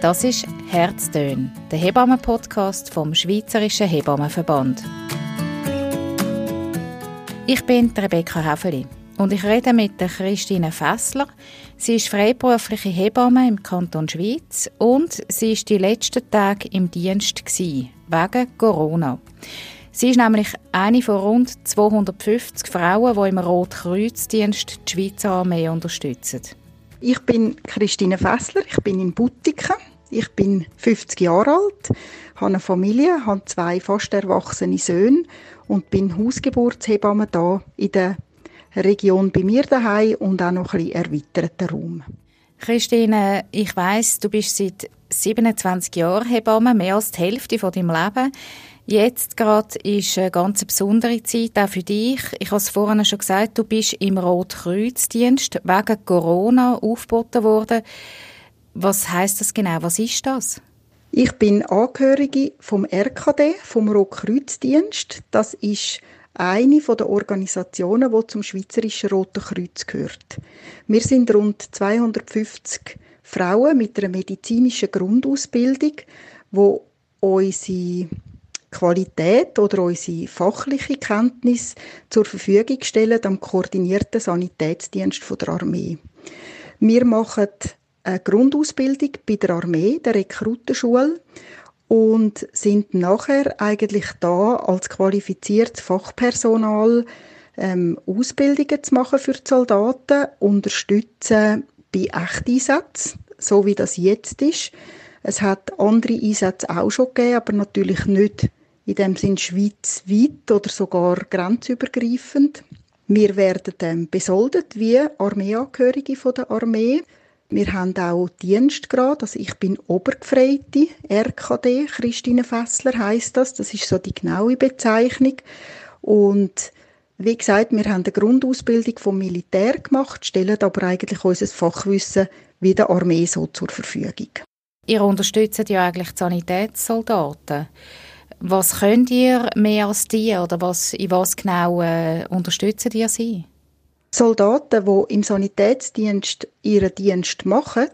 Das ist Herztön, der Hebammen-Podcast vom Schweizerischen Hebammenverband. Ich bin Rebecca Häfeli und ich rede mit der Christine Fessler. Sie ist freiberufliche Hebamme im Kanton Schweiz und sie ist die letzten Tage im Dienst gewesen, wegen Corona. Sie ist nämlich eine von rund 250 Frauen, die im Rotkreuzdienst die Schweizer Armee unterstützen. Ich bin Christine Fessler, ich bin in Butiken. Ich bin 50 Jahre alt, habe eine Familie, habe zwei fast erwachsene Söhne und bin Hausgeburtshebamme da in der Region bei mir daheim und auch noch ein bisschen erweiterten Raum. Christine, ich weiß, du bist seit 27 Jahren Hebamme, mehr als die Hälfte von deinem Leben. Jetzt gerade ist eine ganz besondere Zeit auch für dich. Ich habe es vorhin schon gesagt, du bist im Rotkreuzdienst wegen Corona aufgeboten worden. Was heißt das genau? Was ist das? Ich bin Angehörige vom RKD, vom Rotkreuzdienst. Das ist eine der Organisationen, die zum Schweizerischen Roten Kreuz gehört. Wir sind rund 250 Frauen mit einer medizinischen Grundausbildung, wo unsere Qualität oder unsere fachliche Kenntnis zur Verfügung stellen am koordinierten Sanitätsdienst der Armee. Wir machen eine Grundausbildung bei der Armee, der Rekrutenschule und sind nachher eigentlich da als qualifiziertes Fachpersonal ähm, Ausbildungen zu machen für die Soldaten, unterstützen bei Echteinsätzen, so wie das jetzt ist. Es hat andere Einsätze auch schon gegeben, aber natürlich nicht in dem Sinn schweizweit oder sogar grenzübergreifend. Wir werden ähm, besoldet wie Armeeangehörige von der Armee. Wir haben auch Dienstgrad, also ich bin Obergefreite, RKD, Christine Fessler heißt das, das ist so die genaue Bezeichnung. Und wie gesagt, wir haben eine Grundausbildung vom Militär gemacht, stellen aber eigentlich unser Fachwissen wie der Armee so zur Verfügung. Ihr unterstützt ja eigentlich die Sanitätssoldaten. Was könnt ihr mehr als die oder was, in was genau äh, unterstützen ihr sie? Soldaten, die im Sanitätsdienst ihren Dienst machen,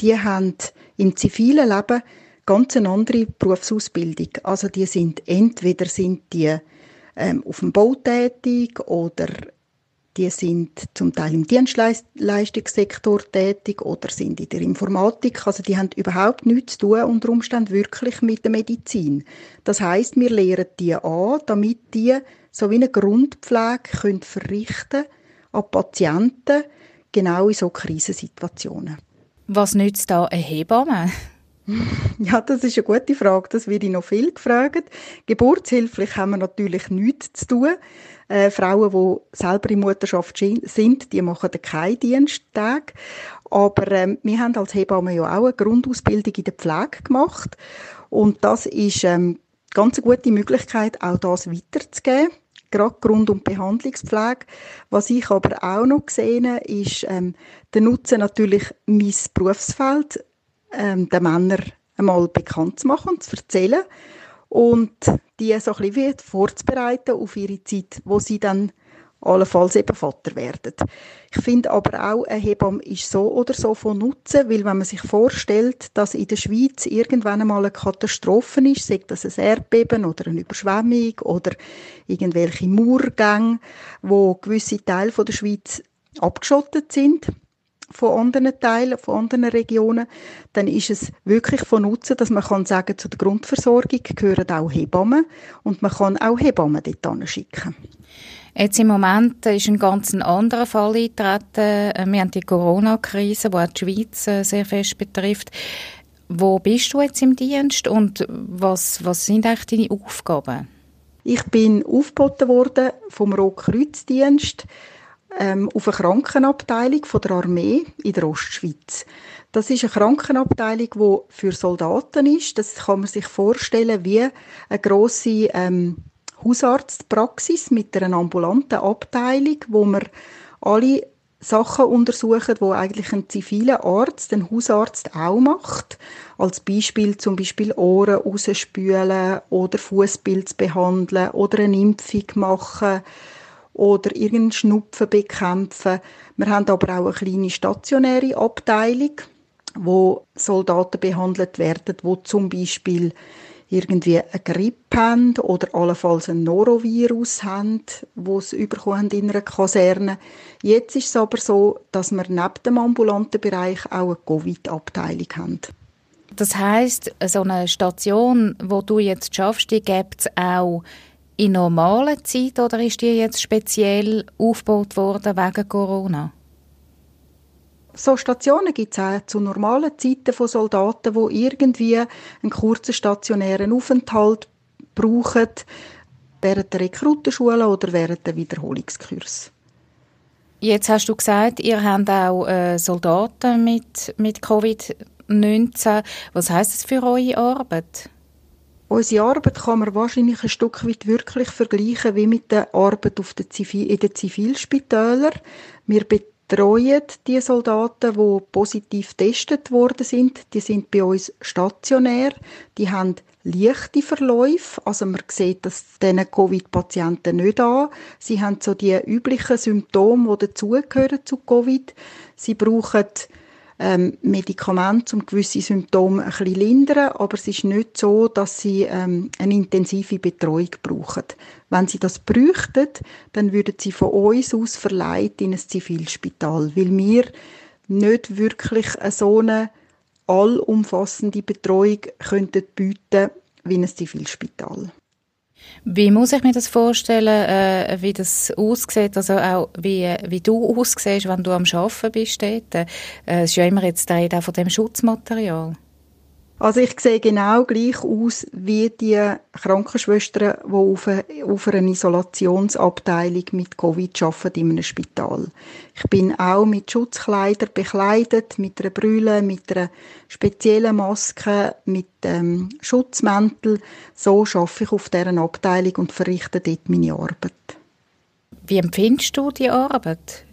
die haben im zivilen Leben ganz eine andere Berufsausbildung. Also die sind entweder sind die ähm, auf dem Bau tätig oder die sind zum Teil im Dienstleistungssektor tätig oder sind in der Informatik. Also die haben überhaupt nichts zu tun unter Umständen wirklich mit der Medizin. Das heißt, wir lehren die an, damit die so wie eine Grundpflege können verrichten an Patienten, genau in so Krisensituationen. Was nützt da eine Hebamme? Ja, das ist eine gute Frage. Das werde ich noch viel gefragt. Geburtshilflich haben wir natürlich nichts zu tun. Äh, Frauen, die selber in Mutterschaft sind, die machen keinen Diensttag. Aber ähm, wir haben als Hebamme ja auch eine Grundausbildung in der Pflege gemacht. Und das ist ähm, ganz eine gute Möglichkeit, auch das weiterzugeben gerade Grund- und Behandlungspflege. Was ich aber auch noch habe, ist ähm, der Nutzen natürlich mein Berufsfeld ähm, den Männern einmal bekannt zu machen und zu erzählen und die so ein bisschen vorzubereiten auf ihre Zeit, wo sie dann allenfalls eben Vater werden. Ich finde aber auch, eine Hebamme ist so oder so von Nutzen, weil wenn man sich vorstellt, dass in der Schweiz irgendwann einmal eine Katastrophe ist, sei das ein Erdbeben oder eine Überschwemmung oder irgendwelche Murgänge, wo gewisse Teile der Schweiz abgeschottet sind, von anderen Teilen, von anderen Regionen, dann ist es wirklich von Nutzen, dass man kann sagen, zu der Grundversorgung gehören auch Hebammen und man kann auch Hebammen dort schicken. Jetzt im Moment ist ein ganz anderer Fall eingetreten. Wir haben die Corona-Krise, die auch die Schweiz äh, sehr fest betrifft. Wo bist du jetzt im Dienst und was, was sind eigentlich deine Aufgaben? Ich bin aufgeboten worden vom Rotkreuzdienst ähm, auf eine Krankenabteilung von der Armee in der Ostschweiz. Das ist eine Krankenabteilung, die für Soldaten ist. Das kann man sich vorstellen wie eine grosse ähm, Hausarztpraxis mit einer ambulanten Abteilung, wo man alle Sachen untersuchen, wo eigentlich ein ziviler Arzt, ein Hausarzt auch macht. Als Beispiel zum Beispiel Ohren rausspülen oder Fußpilz behandeln oder eine Impfung machen oder irgendeinen Schnupfen bekämpfen. Wir haben aber auch eine kleine stationäre Abteilung, wo Soldaten behandelt werden, wo zum Beispiel irgendwie eine Grippe haben oder allenfalls ein Norovirus haben, wo sie in einer Kaserne. Jetzt ist es aber so, dass wir neben dem ambulanten Bereich auch eine Covid-Abteilung haben. Das heißt, so eine Station, wo du jetzt schaffst, die gibt es auch in normaler Zeit oder ist die jetzt speziell aufgebaut worden wegen Corona? So Stationen gibt es auch zu normalen Zeiten von Soldaten, die irgendwie einen kurzen stationären Aufenthalt brauchen, während der Rekrutenschule oder während der Wiederholungskurs. Jetzt hast du gesagt, ihr habt auch äh, Soldaten mit, mit Covid-19. Was heißt das für eure Arbeit? Unsere Arbeit kann man wahrscheinlich ein Stück weit wirklich vergleichen wie mit der Arbeit auf der Zivil in den Zivilspitälern. Wir betreuen die Soldaten, die positiv getestet worden sind. Die sind bei uns stationär. Die haben leichte Verläufe. Also man sieht das diesen Covid-Patienten nicht an. Sie haben so die üblichen Symptome, die dazugehören zu Covid. Sie brauchen ähm, Medikamente, um gewisse Symptome ein bisschen lindern, aber es ist nicht so, dass sie ähm, eine intensive Betreuung brauchen. Wenn sie das bräuchten, dann würden sie von uns aus verleiht in ein Zivilspital, weil wir nicht wirklich so eine allumfassende Betreuung könnten bieten wie ein Zivilspital. Wie muss ich mir das vorstellen, äh, wie das aussieht, also auch wie, wie du aussiehst, wenn du am Arbeiten bist? Äh, es ist ja immer jetzt der Rede von dem Schutzmaterial. Also ich sehe genau gleich aus wie die Krankenschwestern, die auf, eine, auf einer Isolationsabteilung mit Covid arbeiten in einem Spital. Ich bin auch mit Schutzkleidern bekleidet, mit einer Brille, mit einer speziellen Maske, mit ähm, Schutzmäntel. So arbeite ich auf deren Abteilung und verrichte dort meine Arbeit. Wie empfindest du die Arbeit?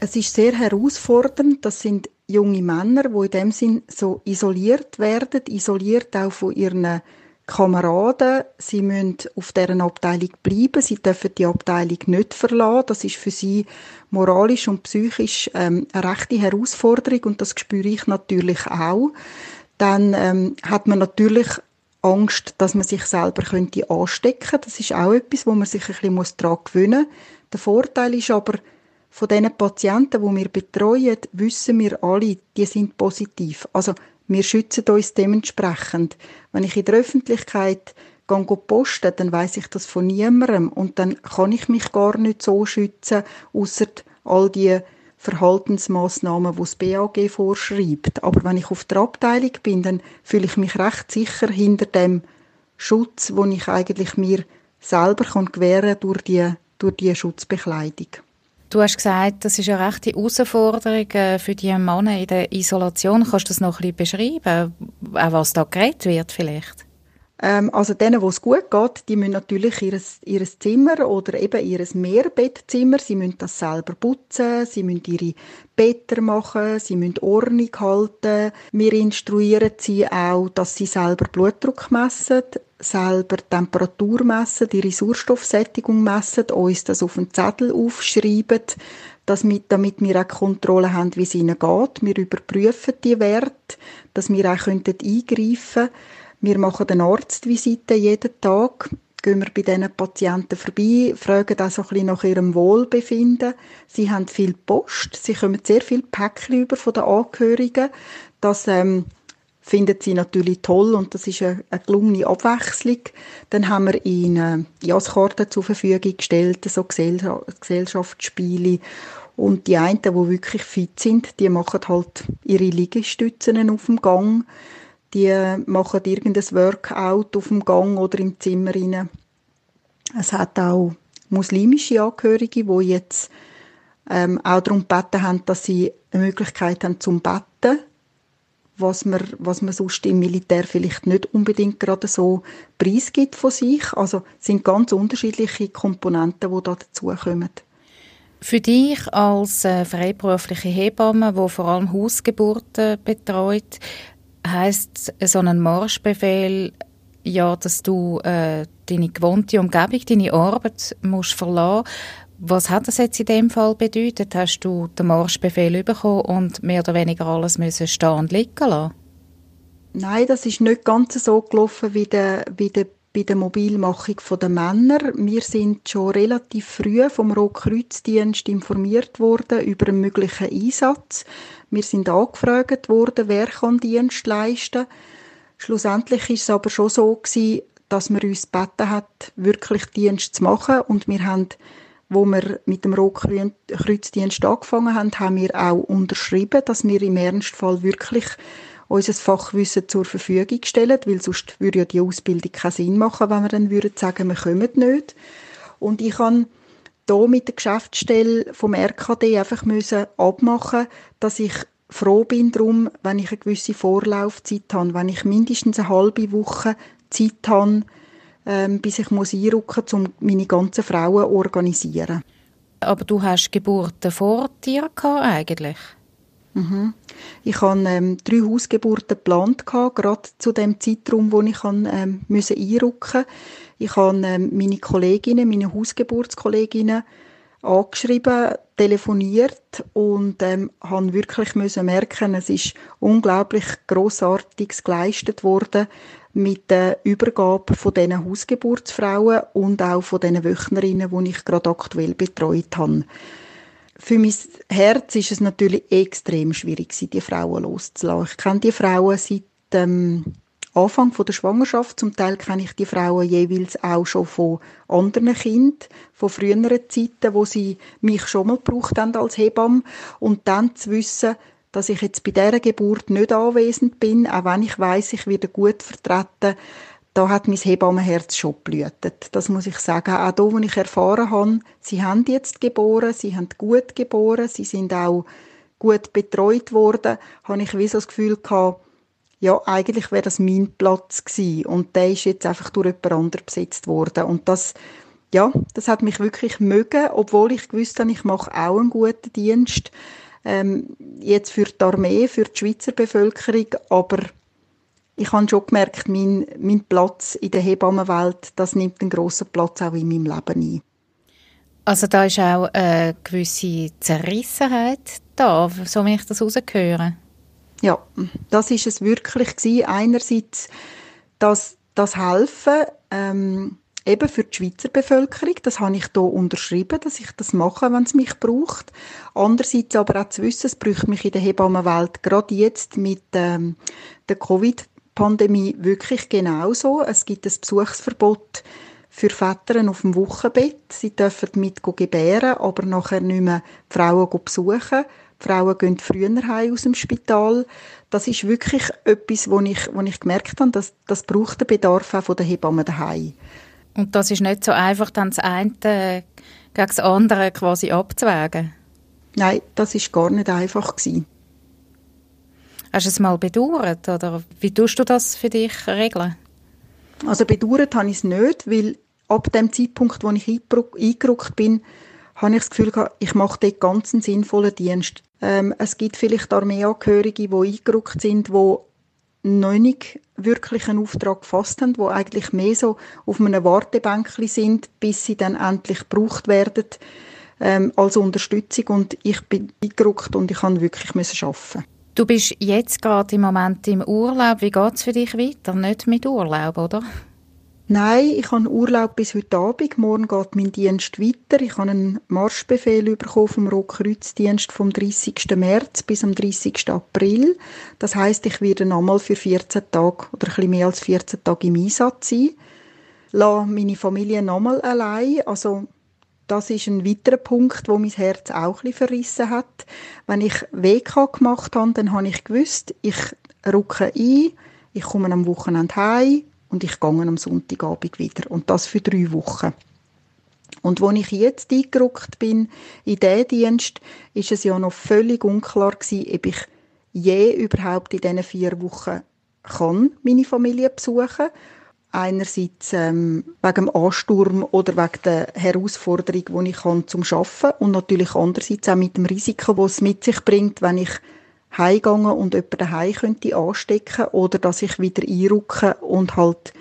Es ist sehr herausfordernd. Das sind junge Männer, die in dem Sinn so isoliert werden, isoliert auch von ihren Kameraden. Sie müssen auf deren Abteilung bleiben. Sie dürfen die Abteilung nicht verlassen. Das ist für sie moralisch und psychisch ähm, eine rechte Herausforderung und das spüre ich natürlich auch. Dann ähm, hat man natürlich Angst, dass man sich selber könnte anstecken. Das ist auch etwas, wo man sich ein bisschen daran gewöhnen muss. Der Vorteil ist aber, von den Patienten, die wir betreuen, wissen wir alle, die sind positiv. Also wir schützen uns dementsprechend. Wenn ich in der Öffentlichkeit gehe posten, dann weiß ich das von niemandem und dann kann ich mich gar nicht so schützen, außer all die Verhaltensmaßnahmen, die das BAG vorschreibt. Aber wenn ich auf der Abteilung bin, dann fühle ich mich recht sicher hinter dem Schutz, den ich eigentlich mir selber gewähren kann durch die, durch die Schutzbekleidung. Du hast gesagt, das ist eine rechte Herausforderung äh, für die Männer in der Isolation. Kannst du das noch ein bisschen beschreiben, auch was da geredet wird vielleicht? Ähm, also denen, wo es gut geht, die müssen natürlich ihr, ihr Zimmer oder eben ihr Mehrbettzimmer, sie müssen das selber putzen, sie müssen ihre Better machen, sie müssen Ordnung halten. Wir instruieren sie auch, dass sie selber Blutdruck messen, selber Temperatur messen, die Sauerstoffsättigung messen, uns das auf den Zettel aufschreiben, dass wir, damit wir auch Kontrolle haben, wie es ihnen geht. Wir überprüfen die Werte, dass wir auch eingreifen können. Wir machen eine Arztvisite jeden Tag, gehen wir bei diesen Patienten vorbei, fragen auch so ein bisschen nach ihrem Wohlbefinden. Sie haben viel Post, sie kommen sehr viel Päckchen über von den Angehörigen. Das ähm, finden sie natürlich toll und das ist eine, eine gelungene Abwechslung. Dann haben wir ihnen Jasskarten zur Verfügung gestellt, so Gesellschaftsspiele und die einen, die wirklich fit sind, die machen halt ihre Liegestützen auf dem Gang, die machen irgendein Workout auf dem Gang oder im Zimmer rein. Es hat auch muslimische Angehörige, die jetzt ähm, auch darum gebeten haben, dass sie eine Möglichkeit haben zum Betten was man, was man sonst im Militär vielleicht nicht unbedingt gerade so preisgibt von sich. Also sind ganz unterschiedliche Komponenten, die da dazukommen. Für dich als äh, freiberufliche Hebamme, die vor allem Hausgeburten betreut, heißt so ein Marschbefehl ja, dass du äh, deine gewohnte Umgebung, deine Arbeit musst verlassen. Was hat das jetzt in dem Fall bedeutet? Hast du den Marschbefehl bekommen und mehr oder weniger alles müssen stehen und liegen lassen? Nein, das ist nicht ganz so gelaufen wie der, wie der bei der Mobilmachung der Männer. Wir sind schon relativ früh vom Rotkreuzdienst informiert worden über einen möglichen Einsatz. Wir sind angefragt worden, wer kann Dienst leisten. Schlussendlich ist es aber schon so gewesen, dass man uns gebeten hat, wirklich Dienst zu machen und wir haben wo wir mit dem Rotkreuzdienst angefangen haben, haben wir auch unterschrieben, dass wir im Ernstfall wirklich unser Fachwissen zur Verfügung stellen, weil sonst würde ja die Ausbildung keinen Sinn machen, wenn wir dann würden sagen, wir kommen nicht. Und ich kann hier mit der Geschäftsstelle vom RKD einfach müssen abmachen, dass ich froh bin darum, wenn ich eine gewisse Vorlaufzeit habe, wenn ich mindestens eine halbe Woche Zeit habe, ähm, bis ich muss einrücken muss, um meine ganzen Frauen zu organisieren. Aber du hast Geburten vor dir gehabt, eigentlich? Mhm. Ich hatte ähm, drei Hausgeburten geplant, gerade zu dem Zeitraum, wo ich ähm, müssen einrücken Ich habe ähm, meine Kolleginnen, meine Hausgeburtskolleginnen angeschrieben, telefoniert und ähm, habe wirklich müssen merken, es ist unglaublich großartiges geleistet worden mit der Übergabe von diesen Hausgeburtsfrauen und auch von diesen Wöchnerinnen, die ich gerade aktuell betreut habe für mein Herz ist es natürlich extrem schwierig, die Frauen loszulassen. Ich kenne die Frauen seit dem Anfang der Schwangerschaft. Zum Teil kenne ich die Frauen jeweils auch schon von anderen Kindern, von früheren Zeiten, wo sie mich schon mal gebraucht haben als Hebamme. Und dann zu wissen, dass ich jetzt bei dieser Geburt nicht anwesend bin, auch wenn ich weiß, ich werde gut vertreten, da hat mein Hebammenherz schon blühtet. Das muss ich sagen. Auch da, wo ich erfahren habe, sie haben jetzt geboren, sie haben gut geboren, sie sind auch gut betreut worden, habe ich wie so das Gefühl gehabt, ja, eigentlich wäre das mein Platz gewesen. Und der ist jetzt einfach durch jemand anderen besetzt worden. Und das, ja, das hat mich wirklich mögen, obwohl ich gewusst habe, ich mache auch einen guten Dienst. Ähm, jetzt für die Armee, für die Schweizer Bevölkerung, aber ich habe schon gemerkt, mein, mein Platz in der Hebammenwelt, das nimmt einen grossen Platz auch in meinem Leben ein. Also da ist auch eine gewisse Zerrissenheit da, so wie ich das rausgehöre. Ja, das ist es wirklich gewesen. Einerseits das, das Helfen ähm, eben für die Schweizer Bevölkerung, das habe ich hier unterschrieben, dass ich das mache, wenn es mich braucht. Andererseits aber auch zu wissen, es braucht mich in der Hebammenwelt gerade jetzt mit ähm, der Covid Pandemie wirklich genauso. Es gibt ein Besuchsverbot für Väter auf dem Wochenbett. Sie dürfen mit gebären, aber nachher nicht mehr die Frauen besuchen. Die Frauen gehen früher heim aus dem Spital. Das ist wirklich etwas, wo ich, wo ich gemerkt habe, dass das braucht den Bedarf auch von der Hebammen daheim. Und das ist nicht so einfach, dann das eine gegen das andere quasi abzuwägen? Nein, das ist gar nicht einfach gewesen. Hast du es mal bedauert oder wie tust du das für dich regeln? Also bedauert habe ich es nicht, weil ab dem Zeitpunkt, wo ich eingerückt bin, habe ich das Gefühl gehabt, ich mache dort ganz einen sinnvollen Dienst. Ähm, es gibt vielleicht Armeeangehörige, die eingerückt sind, die noch nicht wirklich einen Auftrag gefasst haben, die eigentlich mehr so auf einem Wartebänkchen sind, bis sie dann endlich gebraucht werden ähm, als Unterstützung. Und ich bin eingerückt und ich kann wirklich arbeiten. Du bist jetzt gerade im Moment im Urlaub. Wie geht es für dich weiter? Nicht mit Urlaub, oder? Nein, ich habe Urlaub bis heute Abend. Morgen geht mein Dienst weiter. Ich habe einen Marschbefehl bekommen vom Rotkreuzdienst vom 30. März bis am 30. April. Das heißt, ich werde nochmal für 14 Tage oder ein bisschen mehr als 14 Tage im Einsatz sein. Lasse meine Familie nochmal allein. Also das ist ein weiterer Punkt, wo mein Herz auch ein verrissen hat. Wenn ich WK gemacht habe, dann habe ich gewusst, ich rucke ein, ich komme am Wochenende heim und ich gehe am Sonntagabend wieder. Und das für drei Wochen. Und wo ich jetzt eingerückt bin in diesen Dienst, ist es ja noch völlig unklar gewesen, ob ich je überhaupt in diesen vier Wochen kann meine Familie besuchen Einerseits ähm, wegen dem Ansturm oder wegen der Herausforderung, die ich habe zum Arbeiten und natürlich andererseits auch mit dem Risiko, das es mit sich bringt, wenn ich heimgehe und jemanden daheim könnte anstecken oder dass ich wieder einrücke und halt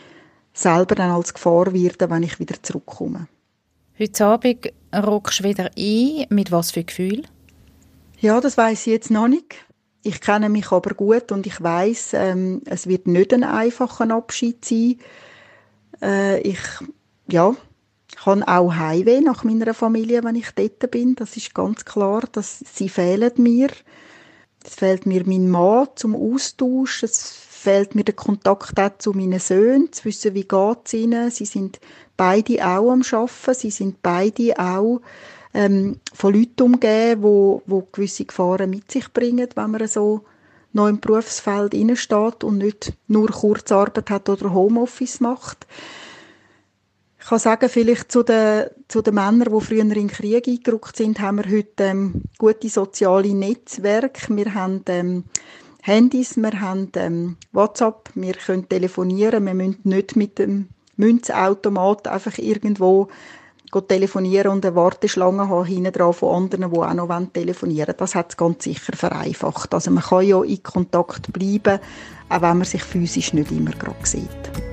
selber dann als Gefahr werde, wenn ich wieder zurückkomme. Heute Abend rockst du wieder ein? Mit was für Gefühl? Ja, das weiß ich jetzt noch nicht. Ich kenne mich aber gut und ich weiß, ähm, es wird nicht ein einfacher Abschied sein. Äh, ich, ja, ich habe auch Heimweh nach meiner Familie, wenn ich dort bin. Das ist ganz klar, dass sie fehlen mir. Es fehlt mir mein Mann zum Austausch. Es fehlt mir der Kontakt auch zu meinen Söhnen, zu wissen, wie geht es ihnen. Sie sind beide auch am Arbeiten. Sie sind beide auch ähm, von Leuten umgeben, wo, wo gewisse Gefahren mit sich bringen, wenn man so noch im Berufsfeld steht und nicht nur Kurzarbeit hat oder Homeoffice macht. Ich kann sagen, vielleicht zu den, zu den Männern, die früher in den Krieg eingerückt sind, haben wir heute ähm, gute soziale Netzwerke. Wir haben ähm, Handys, wir haben ähm, WhatsApp, wir können telefonieren, wir müssen nicht mit dem Münzautomat einfach irgendwo telefonieren und eine Warteschlange haben hinten dran von anderen, die auch noch telefonieren wollen. Das hat es ganz sicher vereinfacht. Also man kann ja in Kontakt bleiben, auch wenn man sich physisch nicht immer gerade sieht.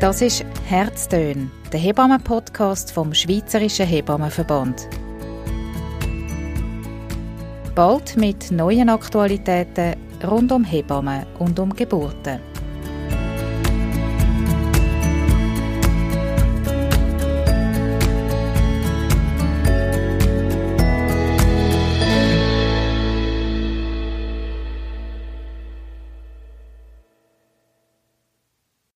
Das ist Herztön, der Hebammen-Podcast vom Schweizerischen Hebammenverband bald mit neuen Aktualitäten rund um Hebammen und um Geburten.